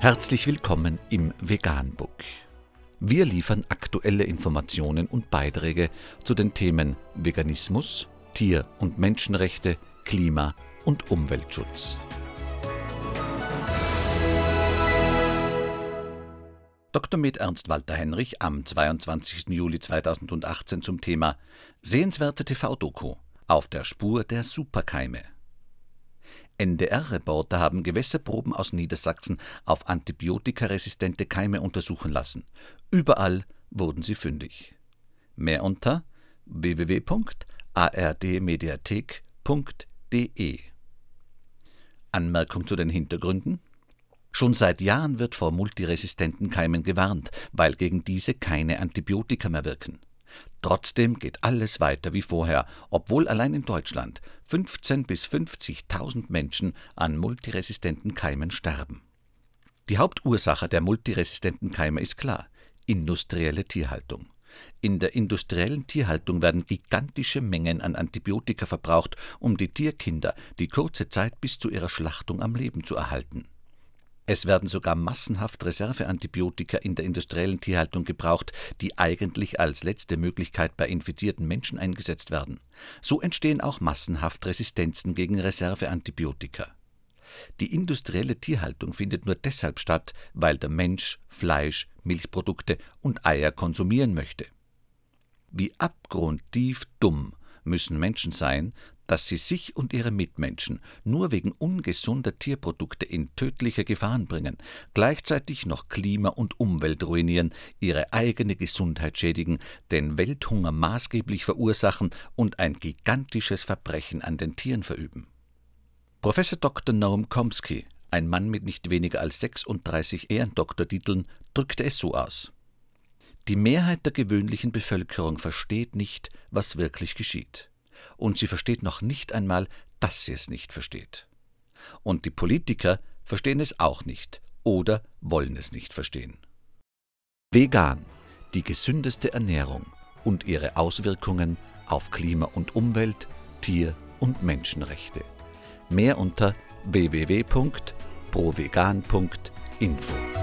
Herzlich willkommen im Veganbook. Wir liefern aktuelle Informationen und Beiträge zu den Themen Veganismus, Tier- und Menschenrechte, Klima- und Umweltschutz. Dr. Med Ernst Walter Henrich am 22. Juli 2018 zum Thema Sehenswerte TV-Doku auf der Spur der Superkeime. NDR-Reporter haben Gewässerproben aus Niedersachsen auf antibiotikaresistente Keime untersuchen lassen. Überall wurden sie fündig. Mehr unter www.ardmediathek.de. Anmerkung zu den Hintergründen? Schon seit Jahren wird vor multiresistenten Keimen gewarnt, weil gegen diese keine Antibiotika mehr wirken. Trotzdem geht alles weiter wie vorher, obwohl allein in Deutschland 15.000 bis 50.000 Menschen an multiresistenten Keimen sterben. Die Hauptursache der multiresistenten Keime ist klar: industrielle Tierhaltung. In der industriellen Tierhaltung werden gigantische Mengen an Antibiotika verbraucht, um die Tierkinder die kurze Zeit bis zu ihrer Schlachtung am Leben zu erhalten. Es werden sogar massenhaft Reserveantibiotika in der industriellen Tierhaltung gebraucht, die eigentlich als letzte Möglichkeit bei infizierten Menschen eingesetzt werden. So entstehen auch massenhaft Resistenzen gegen Reserveantibiotika. Die industrielle Tierhaltung findet nur deshalb statt, weil der Mensch Fleisch, Milchprodukte und Eier konsumieren möchte. Wie abgrundtief dumm müssen Menschen sein, dass sie sich und ihre Mitmenschen nur wegen ungesunder Tierprodukte in tödliche Gefahren bringen, gleichzeitig noch Klima und Umwelt ruinieren, ihre eigene Gesundheit schädigen, den Welthunger maßgeblich verursachen und ein gigantisches Verbrechen an den Tieren verüben. Professor Dr. Noam Chomsky, ein Mann mit nicht weniger als 36 Ehrendoktortiteln, drückte es so aus. Die Mehrheit der gewöhnlichen Bevölkerung versteht nicht, was wirklich geschieht und sie versteht noch nicht einmal, dass sie es nicht versteht. Und die Politiker verstehen es auch nicht oder wollen es nicht verstehen. Vegan, die gesündeste Ernährung und ihre Auswirkungen auf Klima und Umwelt, Tier- und Menschenrechte. Mehr unter www.provegan.info.